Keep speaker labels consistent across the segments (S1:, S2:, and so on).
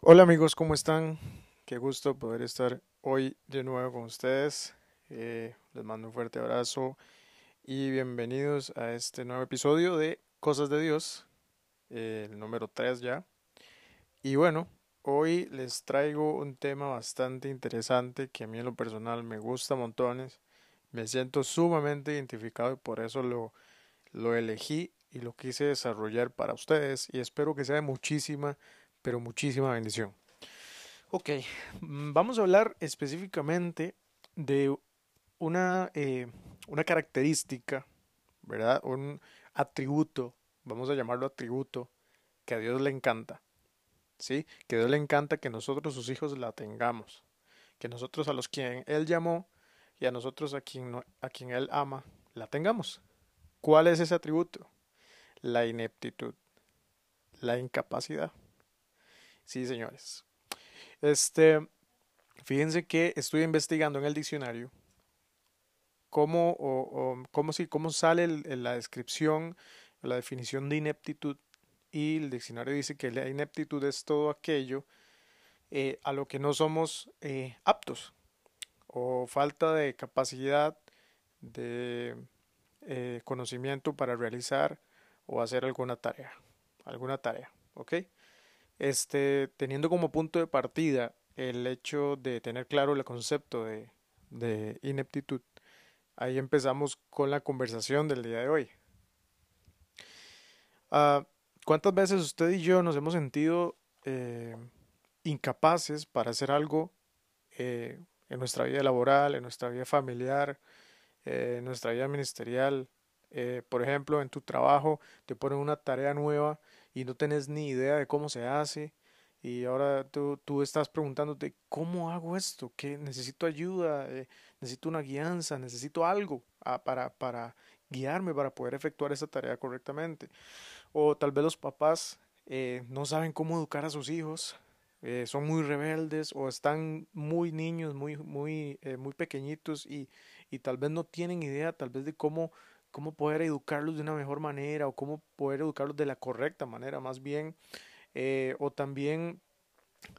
S1: Hola amigos, ¿cómo están? Qué gusto poder estar hoy de nuevo con ustedes. Eh, les mando un fuerte abrazo y bienvenidos a este nuevo episodio de Cosas de Dios, el número 3 ya. Y bueno, hoy les traigo un tema bastante interesante que a mí en lo personal me gusta montones. Me siento sumamente identificado y por eso lo, lo elegí y lo quise desarrollar para ustedes y espero que sea de muchísima pero muchísima bendición. Ok, mm, vamos a hablar específicamente de una, eh, una característica, ¿verdad? Un atributo, vamos a llamarlo atributo, que a Dios le encanta. ¿Sí? Que a Dios le encanta que nosotros, sus hijos, la tengamos. Que nosotros a los quien Él llamó y a nosotros a quien, a quien Él ama, la tengamos. ¿Cuál es ese atributo? La ineptitud, la incapacidad. Sí, señores. Este, fíjense que estoy investigando en el diccionario cómo, o, cómo, si, cómo sale la descripción, la definición de ineptitud. Y el diccionario dice que la ineptitud es todo aquello eh, a lo que no somos eh, aptos o falta de capacidad de eh, conocimiento para realizar o hacer alguna tarea. Alguna tarea, ¿ok? este, teniendo como punto de partida el hecho de tener claro el concepto de, ineptitud, ahí empezamos con la conversación del día de hoy. Uh, ¿Cuántas veces usted y yo nos hemos sentido eh, incapaces para hacer algo eh, en nuestra vida laboral, en nuestra vida familiar, eh, en nuestra vida ministerial? Eh, por ejemplo, en tu trabajo te ponen una tarea nueva y no tenés ni idea de cómo se hace y ahora tú, tú estás preguntándote cómo hago esto, que necesito ayuda, eh, necesito una guianza, necesito algo ah, para, para guiarme para poder efectuar esa tarea correctamente. O tal vez los papás no saben cómo educar a sus hijos, eh, son muy rebeldes o están muy niños, muy, muy, eh, muy pequeñitos y, y tal vez no tienen idea tal vez de cómo cómo poder educarlos de una mejor manera o cómo poder educarlos de la correcta manera más bien eh, o también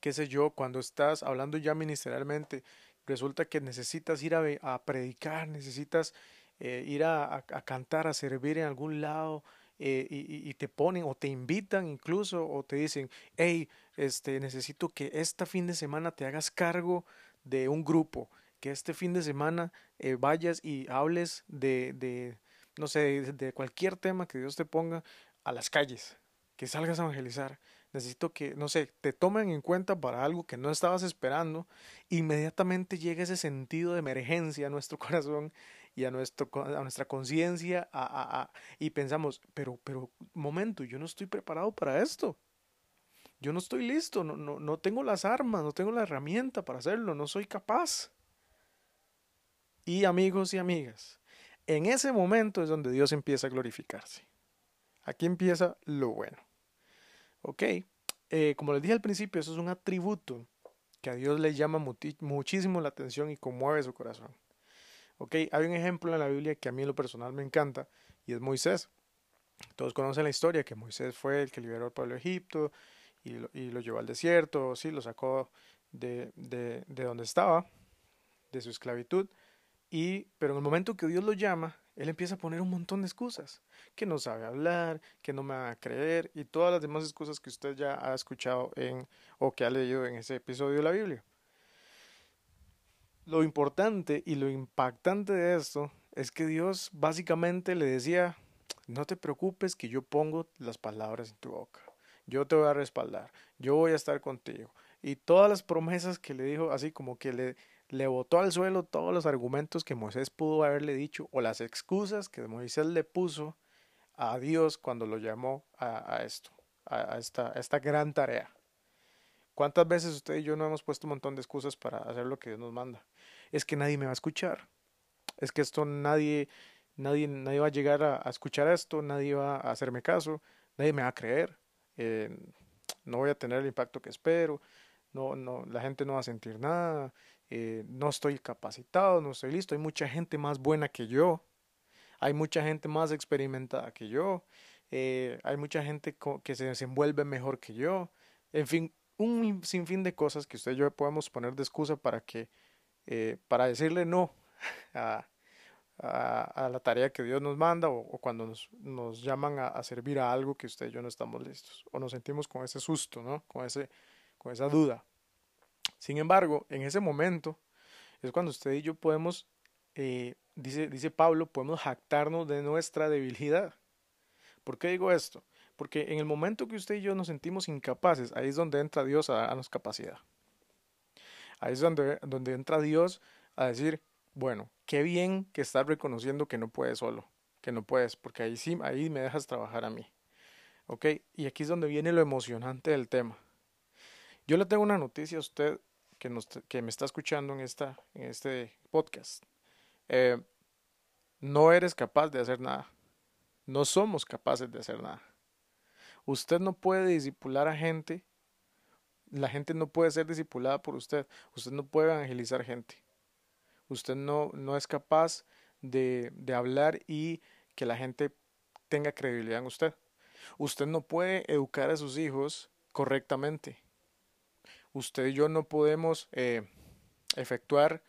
S1: qué sé yo cuando estás hablando ya ministerialmente resulta que necesitas ir a, a predicar necesitas ir a, a, cantar a servir en algún lado eh, y, te ponen o te invitan incluso o te dicen hey este necesito que este fin de semana te hagas cargo de un grupo que este fin de semana eh, vayas y hables de, de, no sé, de cualquier tema que Dios te ponga a las calles, que salgas a evangelizar. Necesito que, no sé, te tomen en cuenta para algo que no estabas esperando. Inmediatamente llega ese sentido de emergencia a nuestro corazón y a, nuestro, a nuestra conciencia a, a, a, y pensamos, pero, pero, momento, yo no estoy preparado para esto. Yo no estoy listo, no, no, no tengo las armas, no tengo la herramienta para hacerlo, no soy capaz. Y amigos y amigas, en ese momento es donde Dios empieza a glorificarse. Aquí empieza lo bueno. Ok, eh, como les dije al principio, eso es un atributo que a Dios le llama muchísimo la atención y conmueve su corazón. Ok, hay un ejemplo en la Biblia que a mí en lo personal me encanta y es Moisés. Todos conocen la historia que Moisés fue el que liberó al pueblo de Egipto y lo, y lo llevó al desierto, sí, lo sacó de, de, de donde estaba, de su esclavitud. Y, pero en el momento que Dios lo llama, él empieza a poner un montón de excusas, que no sabe hablar, que no me va a creer y todas las demás excusas que usted ya ha escuchado en o que ha leído en ese episodio de la Biblia. Lo importante y lo impactante de esto es que Dios básicamente le decía, no te preocupes que yo pongo las palabras en tu boca, yo te voy a respaldar, yo voy a estar contigo. Y todas las promesas que le dijo, así como que le le botó al suelo todos los argumentos que Moisés pudo haberle dicho o las excusas que Moisés le puso a Dios cuando lo llamó a, esto, a, esta, a esta gran tarea. ¿Cuántas veces usted y yo no hemos puesto un montón de excusas para hacer lo que Dios nos manda? Es que nadie me va a escuchar. Es que esto nadie, nadie, nadie va a llegar a, escuchar esto, nadie va a hacerme caso, nadie me va a creer. Eh, no voy a tener el impacto que espero, no, no, la gente no va a sentir nada, eh, no estoy capacitado, no estoy listo, hay mucha gente más buena que yo, hay mucha gente más experimentada que yo, eh, hay mucha gente que se desenvuelve mejor que yo, en fin, un sinfín de cosas que usted y yo podemos poner de excusa para que, eh, para decirle no a, a, la tarea que Dios nos manda o, cuando nos, nos llaman a, servir a algo que usted y yo no estamos listos o nos sentimos con ese susto, ¿no? Con, ese, con esa duda. Sin embargo, en ese momento es cuando usted y yo podemos, eh, dice, dice Pablo, podemos jactarnos de nuestra debilidad. ¿Por qué digo esto? Porque en el momento que usted y yo nos sentimos incapaces, ahí es donde entra Dios a darnos capacidad. Ahí es donde, donde entra Dios a decir, bueno, qué bien que estás reconociendo que no puedes solo, que no puedes, porque ahí sí, ahí me dejas trabajar a mí. ¿Ok? Y aquí es donde viene lo emocionante del tema. Yo le tengo una noticia a usted que, nos, que me está escuchando en, esta, en este podcast. Eh, no eres capaz de hacer nada. No somos capaces de hacer nada. Usted no puede disipular a gente. La gente no puede ser disipulada por usted. Usted no puede evangelizar gente. Usted no, no es capaz de, de hablar y que la gente tenga credibilidad en usted. Usted no puede educar a sus hijos correctamente. Usted y yo no podemos eh, efectuar,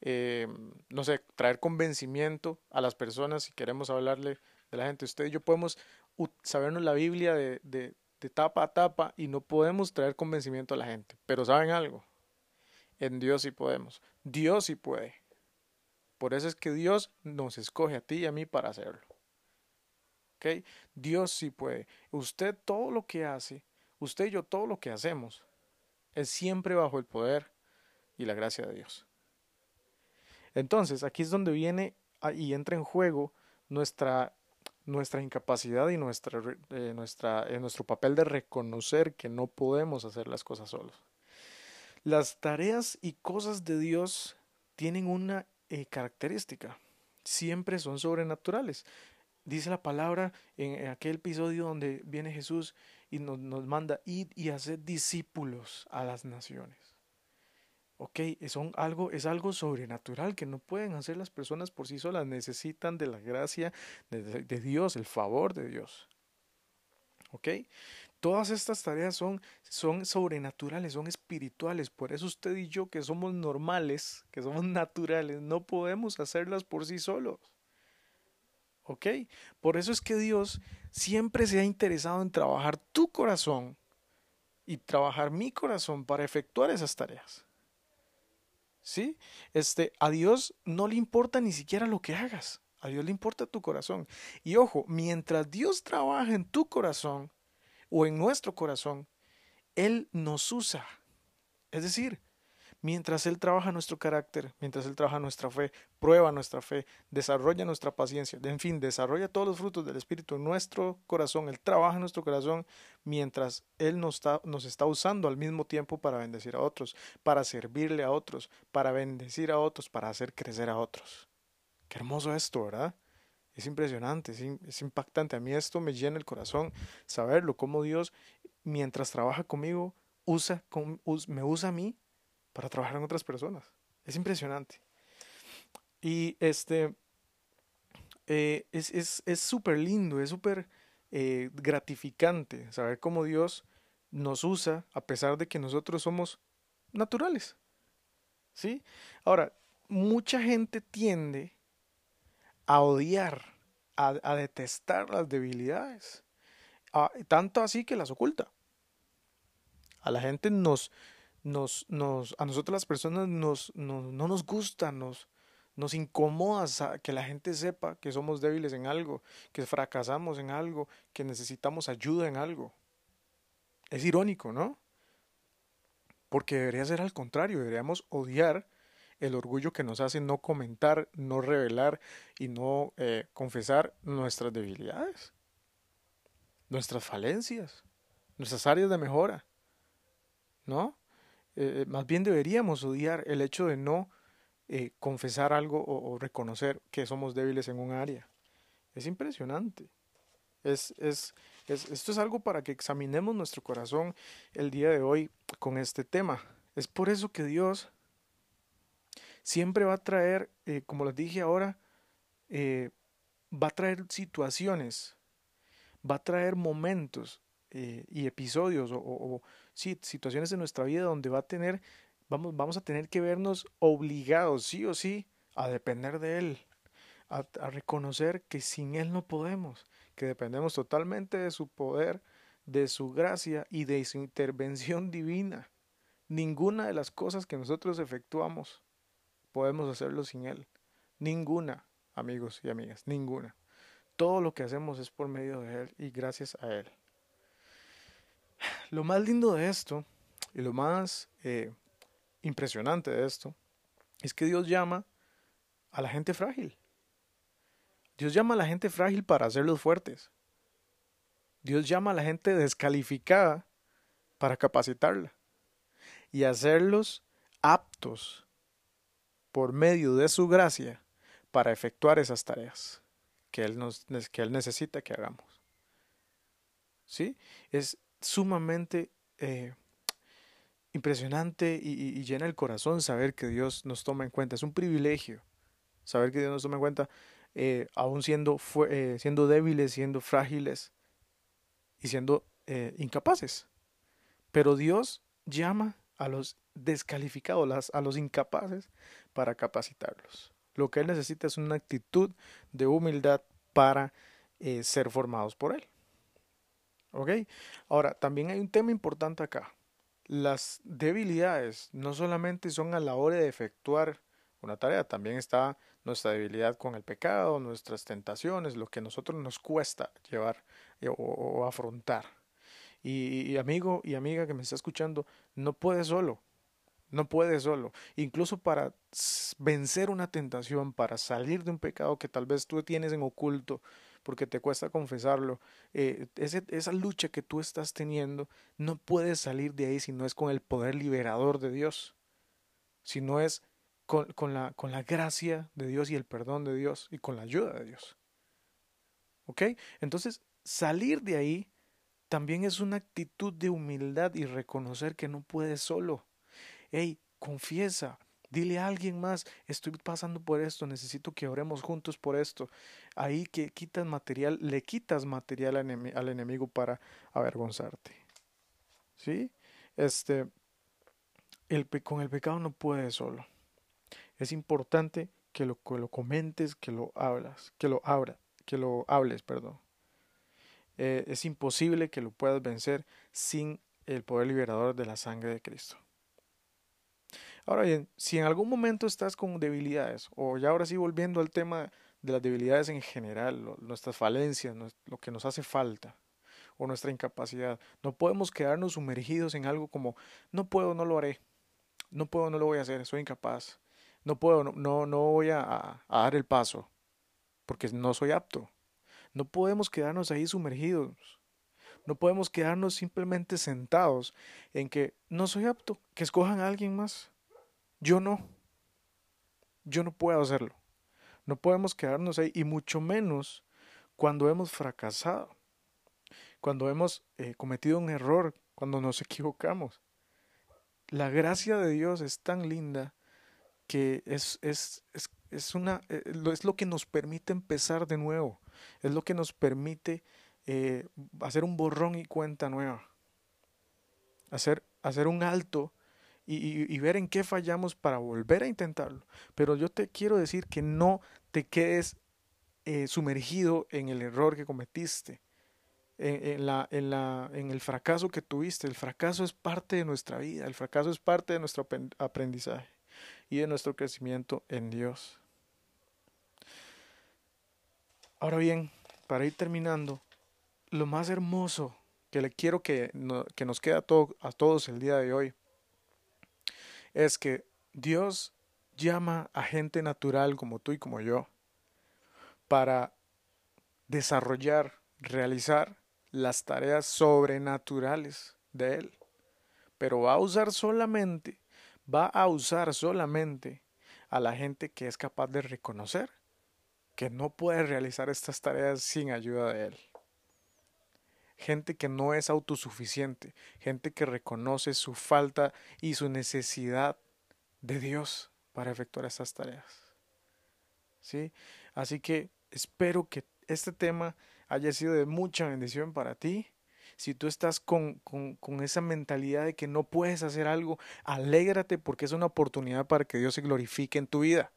S1: eh, no sé, traer convencimiento a las personas si queremos hablarle de la gente. Usted y yo podemos sabernos la Biblia de, de, de tapa a tapa y no podemos traer convencimiento a la gente. Pero ¿saben algo? En Dios sí podemos. Dios sí puede. Por eso es que Dios nos escoge a ti y a mí para hacerlo. ¿Ok? Dios sí puede. Usted todo lo que hace, usted y yo todo lo que hacemos, es siempre bajo el poder y la gracia de Dios. Entonces, aquí es donde viene y entra en juego nuestra, nuestra incapacidad y nuestra, eh, nuestra, eh, nuestro papel de reconocer que no podemos hacer las cosas solos. Las tareas y cosas de Dios tienen una eh, característica. Siempre son sobrenaturales. Dice la palabra en, aquel episodio donde viene Jesús y nos, nos manda ir y hacer discípulos a las naciones. Ok, son algo, es algo sobrenatural que no pueden hacer las personas por sí solas, necesitan de la gracia de, de Dios, el favor de Dios. ¿Ok? Todas estas tareas son, son sobrenaturales, son espirituales. Por eso usted y yo, que somos normales, que somos naturales, no podemos hacerlas por sí solos. ¿Ok? Por eso es que Dios siempre se ha interesado en trabajar tu corazón y trabajar mi corazón para efectuar esas tareas. ¿Sí? Este, a Dios no le importa ni siquiera lo que hagas. A Dios le importa tu corazón. Y ojo, mientras Dios trabaja en tu corazón, o en nuestro corazón, Él nos usa. Es decir, mientras Él trabaja nuestro carácter, mientras Él trabaja nuestra fe, prueba nuestra fe, desarrolla nuestra paciencia, en fin, desarrolla todos los frutos del Espíritu en nuestro corazón, Él trabaja en nuestro corazón mientras Él nos está, nos está usando al mismo tiempo para bendecir a otros, para servirle a otros, para bendecir a otros, para hacer crecer a otros. Qué hermoso esto, ¿verdad? Es impresionante, es, impactante. A mí esto me llena el corazón saberlo, cómo Dios, mientras trabaja conmigo, usa, me usa a mí para trabajar en otras personas. Es impresionante. Y este eh, es súper lindo, es súper eh, gratificante saber cómo Dios nos usa a pesar de que nosotros somos naturales. ¿Sí? Ahora, mucha gente tiende a odiar, a, detestar las debilidades, tanto así que las oculta. A la gente nos, nos, nos a nosotros las personas nos, no nos gusta, nos, nos incomoda que la gente sepa que somos débiles en algo, que fracasamos en algo, que necesitamos ayuda en algo. Es irónico, ¿no? Porque debería ser al contrario, deberíamos odiar el orgullo que nos hace no comentar, no revelar y no eh, confesar nuestras debilidades, nuestras falencias, nuestras áreas de mejora. ¿No? Eh, más bien deberíamos odiar el hecho de no eh, confesar algo o, reconocer que somos débiles en un área. Es impresionante. Es, es, es, esto es algo para que examinemos nuestro corazón el día de hoy con este tema. Es por eso que Dios siempre va a traer, eh, como les dije ahora, eh, va a traer situaciones, va a traer momentos eh, y episodios o, situaciones en nuestra vida donde va a tener, vamos, vamos a tener que vernos obligados, sí o sí, a depender de Él, a reconocer que sin Él no podemos, que dependemos totalmente de su poder, de su gracia y de su intervención divina. Ninguna de las cosas que nosotros efectuamos podemos hacerlo sin Él. Ninguna, amigos y amigas, ninguna. Todo lo que hacemos es por medio de Él y gracias a Él. Lo más lindo de esto y lo más eh, impresionante de esto es que Dios llama a la gente frágil. Dios llama a la gente frágil para hacerlos fuertes. Dios llama a la gente descalificada para capacitarla y hacerlos aptos por medio de su gracia para efectuar esas tareas que Él, nos, que él necesita que hagamos. ¿Sí? Es sumamente eh, impresionante y, llena el corazón saber que Dios nos toma en cuenta. Es un privilegio saber que Dios nos toma en cuenta, eh, aún siendo, eh, siendo débiles, siendo frágiles y siendo incapaces. Pero Dios llama a los descalificados, a los incapaces, para capacitarlos. Lo que Él necesita es una actitud de humildad para eh, ser formados por Él. ¿Ok? Ahora, también hay un tema importante acá. Las debilidades no solamente son a la hora de efectuar una tarea, también está nuestra debilidad con el pecado, nuestras tentaciones, lo que a nosotros nos cuesta llevar eh, o afrontar. Y, amigo y amiga que me está escuchando, no puede solo. No puede solo. Incluso para vencer una tentación, para salir de un pecado que tal vez tú tienes en oculto, porque te cuesta confesarlo, eh, esa lucha que tú estás teniendo, no puedes salir de ahí si no es con el poder liberador de Dios, si no es con, con, la, con la gracia de Dios y el perdón de Dios y con la ayuda de Dios. ¿Ok? Entonces, salir de ahí también es una actitud de humildad y reconocer que no puedes solo. Hey, confiesa, dile a alguien más, estoy pasando por esto, necesito que oremos juntos por esto. Ahí que quitas material, le quitas material al, enemigo para avergonzarte. ¿Sí? Este, con el pecado no puedes solo. Es importante que lo, que lo comentes, que lo hablas, que lo abra, que lo hables, perdón. Eh, es imposible que lo puedas vencer sin el poder liberador de la sangre de Cristo. Ahora bien, si en algún momento estás con debilidades, o ya ahora sí volviendo al tema de las debilidades en general, nuestras falencias, lo que nos hace falta, o nuestra incapacidad, no podemos quedarnos sumergidos en algo como no puedo, no lo haré, no puedo, no lo voy a hacer, soy incapaz, no puedo, no, no, voy a dar el paso, porque no soy apto. No podemos quedarnos ahí sumergidos. No podemos quedarnos simplemente sentados en que no soy apto, que escojan a alguien más. Yo no. Yo no puedo hacerlo. No podemos quedarnos ahí y mucho menos cuando hemos fracasado, cuando hemos eh, cometido un error, cuando nos equivocamos. La gracia de Dios es tan linda que es, es, es, es, una, eh, es lo que nos permite empezar de nuevo es lo que nos permite eh, hacer un borrón y cuenta nueva, hacer, hacer un alto y, ver en qué fallamos para volver a intentarlo. Pero yo te quiero decir que no te quedes eh, sumergido en el error que cometiste, en, la, en, la, en el fracaso que tuviste. El fracaso es parte de nuestra vida, el fracaso es parte de nuestro aprendizaje y de nuestro crecimiento en Dios. Ahora bien, para ir terminando, lo más hermoso que le quiero que, que nos quede a, a todos el día de hoy es que Dios llama a gente natural como tú y como yo para desarrollar, realizar las tareas sobrenaturales de Él. Pero va a usar solamente, va a usar solamente a la gente que es capaz de reconocer que no puede realizar estas tareas sin ayuda de Él. Gente que no es autosuficiente, gente que reconoce su falta y su necesidad de Dios para efectuar estas tareas. ¿Sí? Así que espero que este tema haya sido de mucha bendición para ti. Si tú estás con, con, con, esa mentalidad de que no puedes hacer algo, alégrate porque es una oportunidad para que Dios se glorifique en tu vida.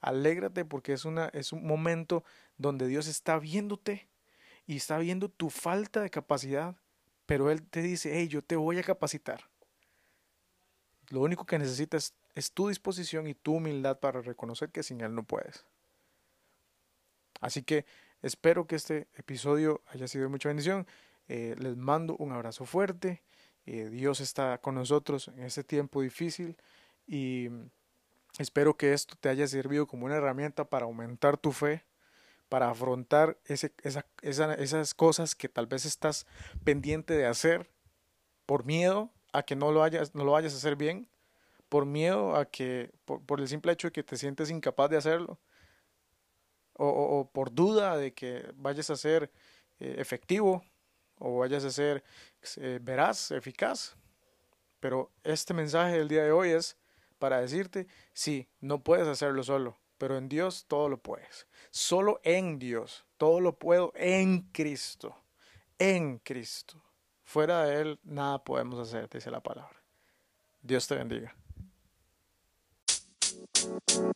S1: Alégrate porque es, una, es un momento donde Dios está viéndote y está viendo tu falta de capacidad, pero Él te dice, hey, yo te voy a capacitar. Lo único que necesitas es tu disposición y tu humildad para reconocer que sin Él no puedes. Así que espero que este episodio haya sido de mucha bendición. Eh, les mando un abrazo fuerte. Eh, Dios está con nosotros en este tiempo difícil y espero que esto te haya servido como una herramienta para aumentar tu fe, para afrontar ese, esa, esas cosas que tal vez estás pendiente de hacer por miedo a que no lo, hayas, no lo vayas a hacer bien, por miedo a que, por, el simple hecho de que te sientes incapaz de hacerlo, o, por duda de que vayas a ser eh, efectivo o vayas a ser eh, veraz, eficaz. Pero este mensaje del día de hoy es para decirte, sí, no puedes hacerlo solo, pero en Dios todo lo puedes. Solo en Dios, todo lo puedo en Cristo, en Cristo. Fuera de Él nada podemos hacer, dice la palabra. Dios te bendiga. you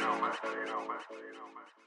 S1: know, man. You know, man.